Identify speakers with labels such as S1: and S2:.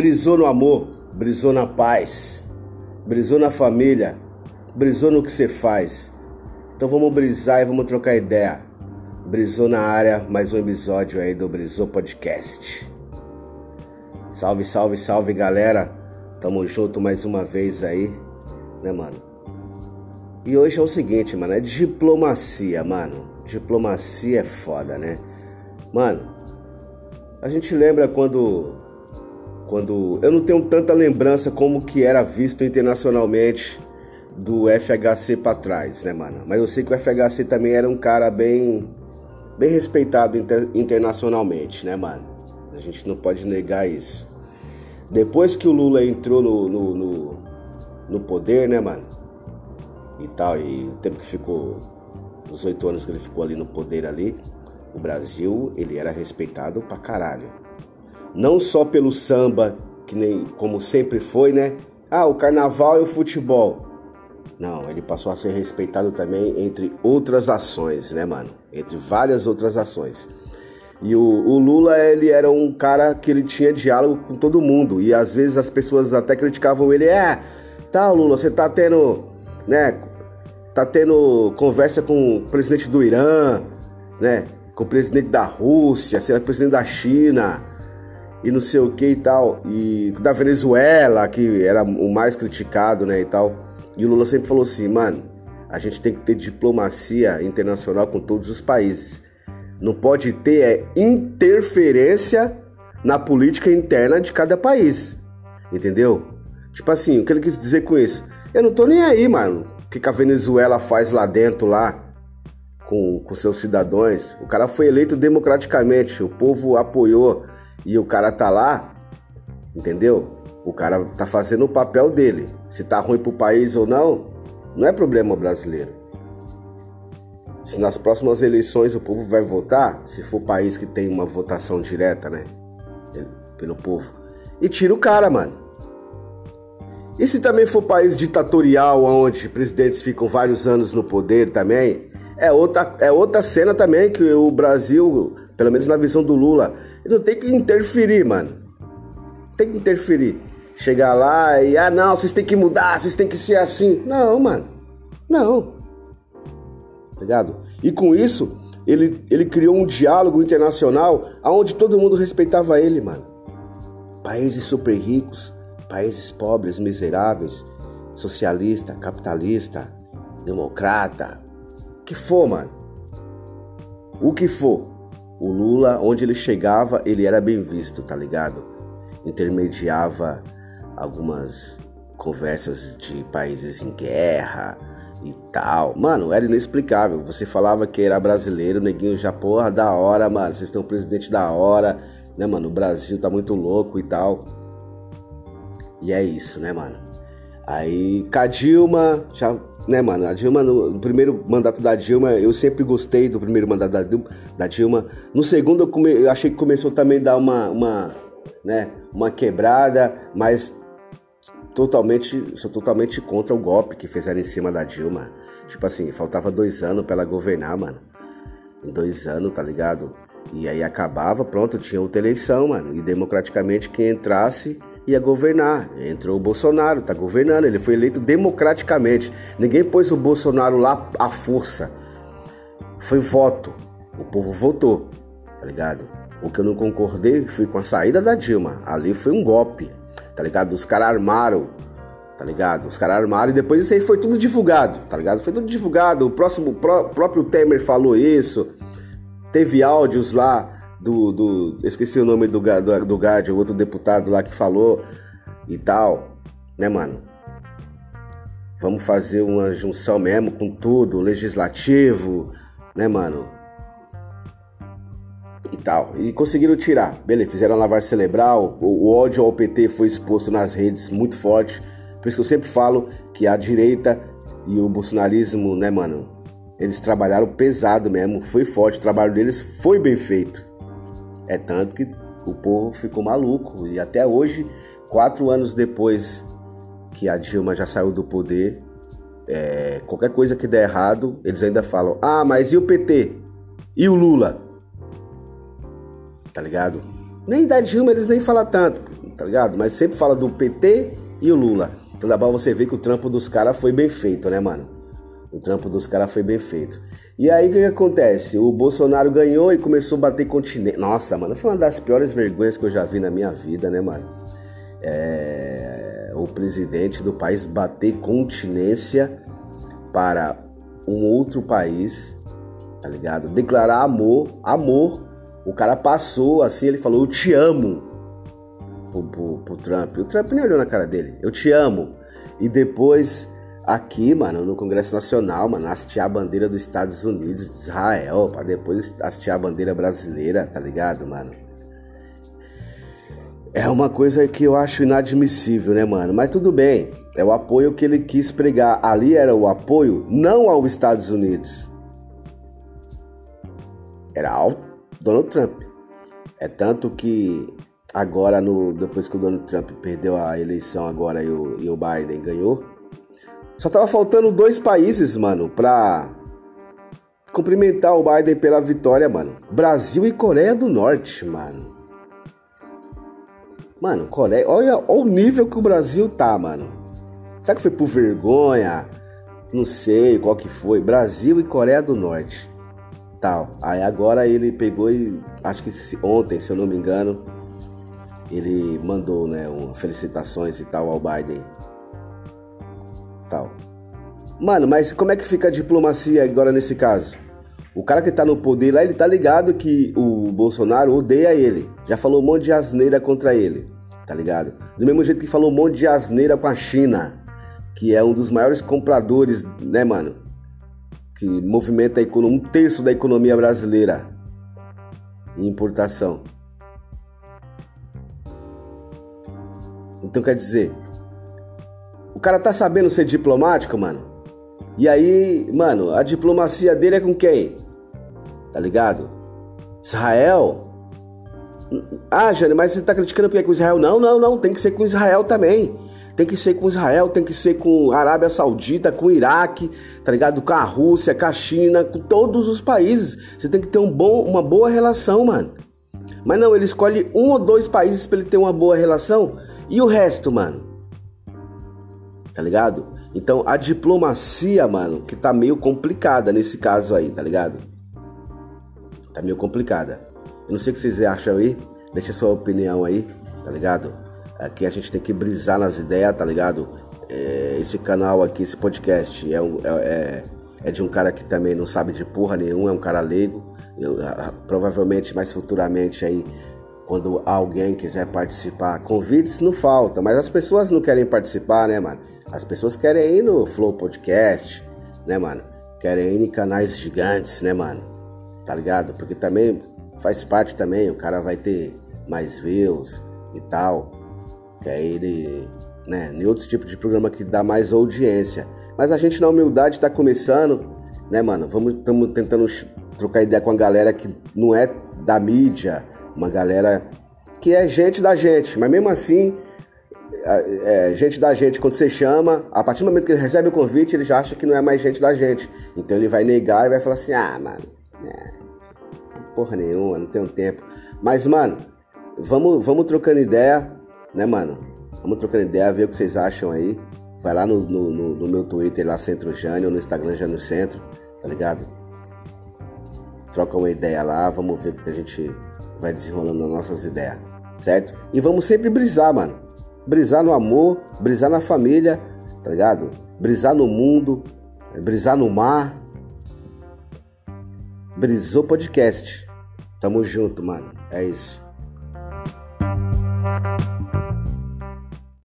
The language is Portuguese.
S1: Brisou no amor, brisou na paz, brisou na família, brisou no que você faz. Então vamos brisar e vamos trocar ideia. Brisou na área, mais um episódio aí do Brisou Podcast. Salve, salve, salve galera. Tamo junto mais uma vez aí, né, mano? E hoje é o seguinte, mano, é diplomacia, mano. Diplomacia é foda, né? Mano, a gente lembra quando quando eu não tenho tanta lembrança como que era visto internacionalmente do FHC para trás, né, mano? Mas eu sei que o FHC também era um cara bem bem respeitado inter, internacionalmente, né, mano? A gente não pode negar isso. Depois que o Lula entrou no, no, no, no poder, né, mano? E tal, e o tempo que ficou, os oito anos que ele ficou ali no poder ali, o Brasil, ele era respeitado pra caralho não só pelo samba, que nem como sempre foi, né? Ah, o carnaval e o futebol. Não, ele passou a ser respeitado também entre outras ações, né, mano? Entre várias outras ações. E o, o, Lula, ele era um cara que ele tinha diálogo com todo mundo. E às vezes as pessoas até criticavam ele. É, tá, Lula, você tá tendo, né? Tá tendo conversa com o presidente do Irã, né? Com o presidente da Rússia, será presidente da China e não sei o que e tal. E da Venezuela, que era o mais criticado, né, e tal. E o Lula sempre falou assim, mano, a gente tem que ter diplomacia internacional com todos os países. Não pode ter é, interferência na política interna de cada país. Entendeu? Tipo assim, o que ele quis dizer com isso? Eu não tô nem aí, mano. O que, que a Venezuela faz lá dentro, lá, com, com seus cidadãos. O cara foi eleito democraticamente, o povo apoiou e o cara tá lá, entendeu? O cara tá fazendo o papel dele. Se tá ruim pro país ou não, não é problema brasileiro. Se nas próximas eleições o povo vai votar, se for país que tem uma votação direta, né? Pelo povo. E tira o cara, mano. E se também for país ditatorial, onde presidentes ficam vários anos no poder também, é outra, é outra cena também que o Brasil, pelo menos na visão do Lula, não tem que interferir, mano. Tem que interferir. Chegar lá e, ah, não, vocês têm que mudar, vocês têm que ser assim. Não, mano. Não. Tá ligado? E com isso, ele, ele criou um diálogo internacional onde todo mundo respeitava ele, mano. Países super ricos, países pobres, miseráveis, socialista, capitalista, democrata, que for, mano. O que for. O Lula, onde ele chegava, ele era bem visto, tá ligado? Intermediava algumas conversas de países em guerra e tal. Mano, era inexplicável. Você falava que era brasileiro, neguinho já, porra, da hora, mano. Vocês um presidente da hora, né, mano? O Brasil tá muito louco e tal. E é isso, né, mano? Aí, Cadilma já né, mano? A Dilma, no, primeiro mandato da Dilma, eu sempre gostei do primeiro mandato da, da Dilma. No segundo, eu, come, eu, achei que começou também a dar uma, uma, né, uma quebrada, mas totalmente, sou totalmente contra o golpe que fizeram em cima da Dilma. Tipo assim, faltava dois anos pra ela governar, mano. Em dois anos, tá ligado? E aí acabava, pronto, tinha outra eleição, mano. E democraticamente quem entrasse ia governar. Entrou o Bolsonaro, tá governando. Ele foi eleito democraticamente. Ninguém pôs o Bolsonaro lá à força. Foi voto. O povo votou, tá ligado? O que eu não concordei foi com a saída da Dilma. Ali foi um golpe, tá ligado? Os caras armaram, tá ligado? Os caras armaram e depois isso aí foi tudo divulgado, tá ligado? Foi tudo divulgado. O próximo, pró, próprio Temer falou isso. Teve áudios lá do, do esqueci o nome do, do, do o outro deputado lá que falou e tal, né, mano? Vamos fazer uma junção mesmo com tudo, legislativo, né, mano? E tal. E conseguiram tirar. Beleza, fizeram lavar cerebral. O, o ódio ao PT foi exposto nas redes muito forte. Por isso que eu sempre falo que a direita e o bolsonarismo, né, mano? Eles trabalharam pesado mesmo, foi forte. O trabalho deles foi bem feito. É tanto que o povo ficou maluco. E até hoje, quatro anos depois que a Dilma já saiu do poder, é, qualquer coisa que der errado, eles ainda falam: ah, mas e o PT? E o Lula? Tá ligado? Nem da Dilma eles nem falam tanto, tá ligado? Mas sempre fala do PT e o Lula. Então dá pra você ver que o trampo dos caras foi bem feito, né, mano? O trampo dos caras foi bem feito. E aí o que, que, acontece? O Bolsonaro ganhou e começou a bater continente. Nossa, mano, foi uma das piores vergonhas que eu já vi na minha vida, né, mano? É... O presidente do país bater continência para um outro país, tá ligado? Declarar amor, amor. O cara passou assim, ele falou: Eu te amo pro, pro, pro Trump. O Trump nem olhou na cara dele: Eu te amo. E depois aqui, mano, no Congresso Nacional, mano, hastear a bandeira dos Estados Unidos, de Israel, para depois hastear a bandeira brasileira, tá ligado, mano? É uma coisa que eu acho inadmissível, né, mano? Mas tudo bem, é o apoio que ele quis pregar. Ali era o apoio não aos Estados Unidos, era ao Donald Trump. É tanto que agora, no, depois que o Donald Trump perdeu a eleição agora e o, e o Biden ganhou, só tava faltando dois países, mano, pra cumprimentar o Biden pela vitória, mano. Brasil e Coreia do Norte, mano. Mano, Coreia, olha, olha o nível que o Brasil tá, mano. Será que foi por vergonha? Não sei qual que foi. Brasil e Coreia do Norte. Tal. Aí agora ele pegou e acho que ontem, se eu não me engano, ele mandou, né, um, felicitações e tal ao Biden tal. Mano, mas como é que fica a diplomacia agora nesse caso? O cara que tá no poder lá, ele tá ligado que o Bolsonaro odeia ele. Já falou um monte de asneira contra ele, tá ligado? Do mesmo jeito que falou um monte de asneira com a China, que é um dos maiores compradores, né, mano? Que movimenta um terço da economia brasileira em importação. Então quer dizer, o cara tá sabendo ser diplomático, mano. E aí, mano, a diplomacia dele é com quem? Tá ligado? Israel? Ah, Jane, mas você tá criticando porque é com Israel? Não, não, não. Tem que ser com Israel também. Tem que ser com Israel, tem que ser com Arábia Saudita, com Iraque, tá ligado? Com a Rússia, com a China, com todos os países. Você tem que ter um bom, uma boa relação, mano. Mas não, ele escolhe um ou dois países para ele ter uma boa relação e o resto, mano tá ligado? Então a diplomacia, mano, que tá meio complicada nesse caso aí, tá ligado? Tá meio complicada. Eu não sei o que vocês acham aí, deixa sua opinião aí, tá ligado? Aqui a gente tem que brisar nas ideias, tá ligado? É, esse canal aqui, esse podcast, é, um, é, é, é, de um cara que também não sabe de porra nenhuma, é um cara leigo. Eu, provavelmente mais futuramente aí quando alguém quiser participar, convites não falta, mas as pessoas não querem participar, né, mano? As pessoas querem ir no Flow Podcast, né, mano? Querem ir em canais gigantes, né, mano? Tá ligado? Porque também faz parte também, o cara vai ter mais views e tal. Quer ir, né, em outros tipos de programa que dá mais audiência. Mas a gente na humildade tá começando, né, mano? Vamos estamos tentando trocar ideia com a galera que não é da mídia, uma galera que é gente da gente, mas mesmo assim é, gente da gente, quando você chama, a partir do momento que ele recebe o convite, ele já acha que não é mais gente da gente. Então ele vai negar e vai falar assim: ah, mano, é, porra nenhuma, não tenho tempo. Mas, mano, vamos, vamos trocando ideia, né, mano? Vamos trocando ideia, ver o que vocês acham aí. Vai lá no, no, no, no meu Twitter, lá Centro Jânio, no Instagram Jânio Centro, tá ligado? Troca uma ideia lá, vamos ver o que a gente vai desenrolando nas nossas ideias, certo? E vamos sempre brisar, mano brisar no amor, brisar na família, tá ligado? Brisar no mundo, brisar no mar. Brisou podcast. Tamo junto, mano. É isso.